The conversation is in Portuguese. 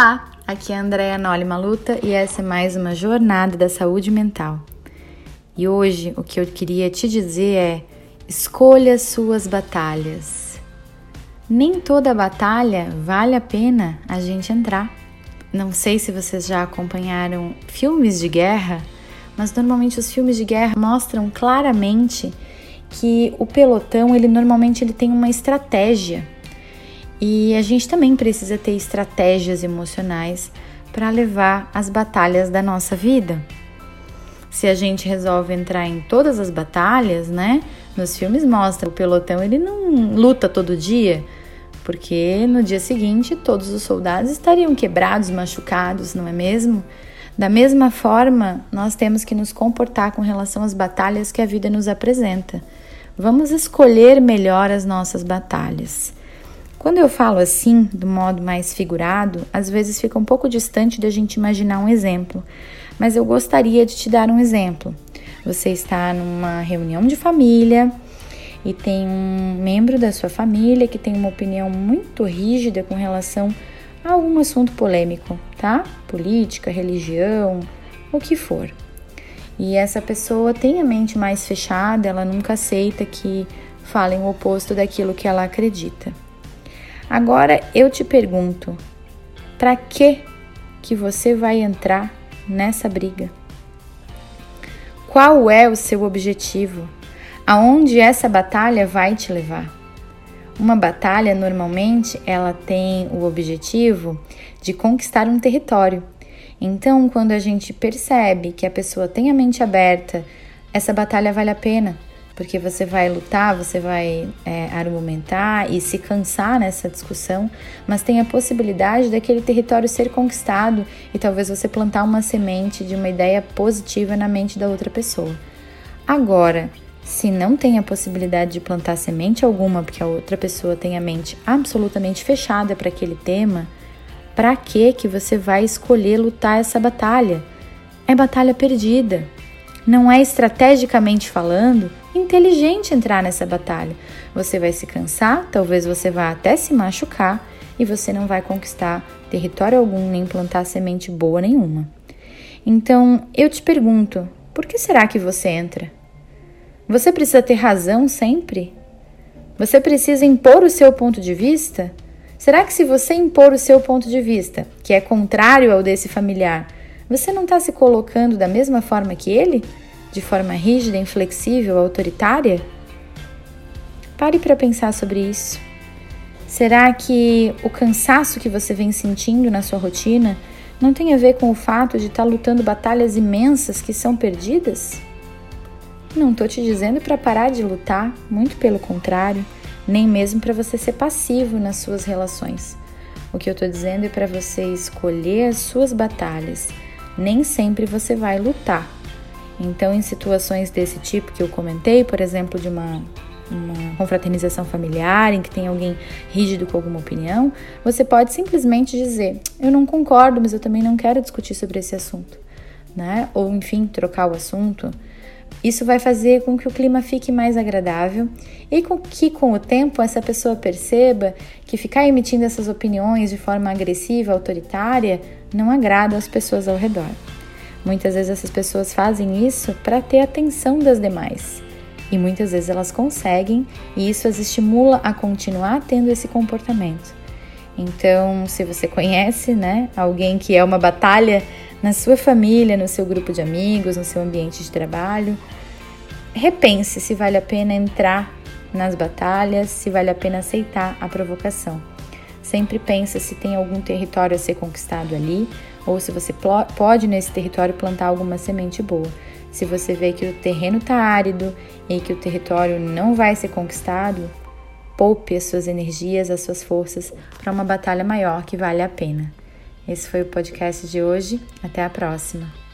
Olá, aqui é a Andrea Noli Maluta e essa é mais uma jornada da saúde mental. E hoje o que eu queria te dizer é: escolha suas batalhas. Nem toda batalha vale a pena a gente entrar. Não sei se vocês já acompanharam filmes de guerra, mas normalmente os filmes de guerra mostram claramente que o pelotão, ele normalmente ele tem uma estratégia e a gente também precisa ter estratégias emocionais para levar as batalhas da nossa vida. Se a gente resolve entrar em todas as batalhas, né? Nos filmes mostra o pelotão, ele não luta todo dia, porque no dia seguinte todos os soldados estariam quebrados, machucados, não é mesmo? Da mesma forma, nós temos que nos comportar com relação às batalhas que a vida nos apresenta. Vamos escolher melhor as nossas batalhas. Quando eu falo assim, do modo mais figurado, às vezes fica um pouco distante da gente imaginar um exemplo, mas eu gostaria de te dar um exemplo. Você está numa reunião de família e tem um membro da sua família que tem uma opinião muito rígida com relação a algum assunto polêmico, tá? Política, religião, o que for. E essa pessoa tem a mente mais fechada, ela nunca aceita que falem o oposto daquilo que ela acredita. Agora eu te pergunto, para que que você vai entrar nessa briga? Qual é o seu objetivo? Aonde essa batalha vai te levar? Uma batalha normalmente ela tem o objetivo de conquistar um território. Então, quando a gente percebe que a pessoa tem a mente aberta, essa batalha vale a pena, porque você vai lutar, você vai é, argumentar e se cansar nessa discussão, mas tem a possibilidade daquele território ser conquistado e talvez você plantar uma semente de uma ideia positiva na mente da outra pessoa. Agora, se não tem a possibilidade de plantar semente alguma, porque a outra pessoa tem a mente absolutamente fechada para aquele tema, para que que você vai escolher lutar essa batalha? É batalha perdida. Não é estrategicamente falando inteligente entrar nessa batalha. Você vai se cansar, talvez você vá até se machucar e você não vai conquistar território algum nem plantar semente boa nenhuma. Então, eu te pergunto, por que será que você entra? Você precisa ter razão sempre? Você precisa impor o seu ponto de vista? Será que se você impor o seu ponto de vista, que é contrário ao desse familiar, você não está se colocando da mesma forma que ele? De forma rígida, inflexível, autoritária? Pare para pensar sobre isso. Será que o cansaço que você vem sentindo na sua rotina não tem a ver com o fato de estar tá lutando batalhas imensas que são perdidas? Não estou te dizendo para parar de lutar, muito pelo contrário, nem mesmo para você ser passivo nas suas relações. O que eu estou dizendo é para você escolher as suas batalhas. Nem sempre você vai lutar, então, em situações desse tipo que eu comentei, por exemplo, de uma, uma confraternização familiar em que tem alguém rígido com alguma opinião, você pode simplesmente dizer: Eu não concordo, mas eu também não quero discutir sobre esse assunto, né? Ou, enfim, trocar o assunto. Isso vai fazer com que o clima fique mais agradável e com que, com o tempo, essa pessoa perceba que ficar emitindo essas opiniões de forma agressiva, autoritária, não agrada as pessoas ao redor. Muitas vezes essas pessoas fazem isso para ter atenção das demais. E muitas vezes elas conseguem e isso as estimula a continuar tendo esse comportamento. Então, se você conhece, né, alguém que é uma batalha na sua família, no seu grupo de amigos, no seu ambiente de trabalho, repense se vale a pena entrar nas batalhas, se vale a pena aceitar a provocação. Sempre pensa se tem algum território a ser conquistado ali ou se você pode nesse território plantar alguma semente boa. Se você vê que o terreno está árido e que o território não vai ser conquistado, poupe as suas energias, as suas forças para uma batalha maior que vale a pena. Esse foi o podcast de hoje. Até a próxima.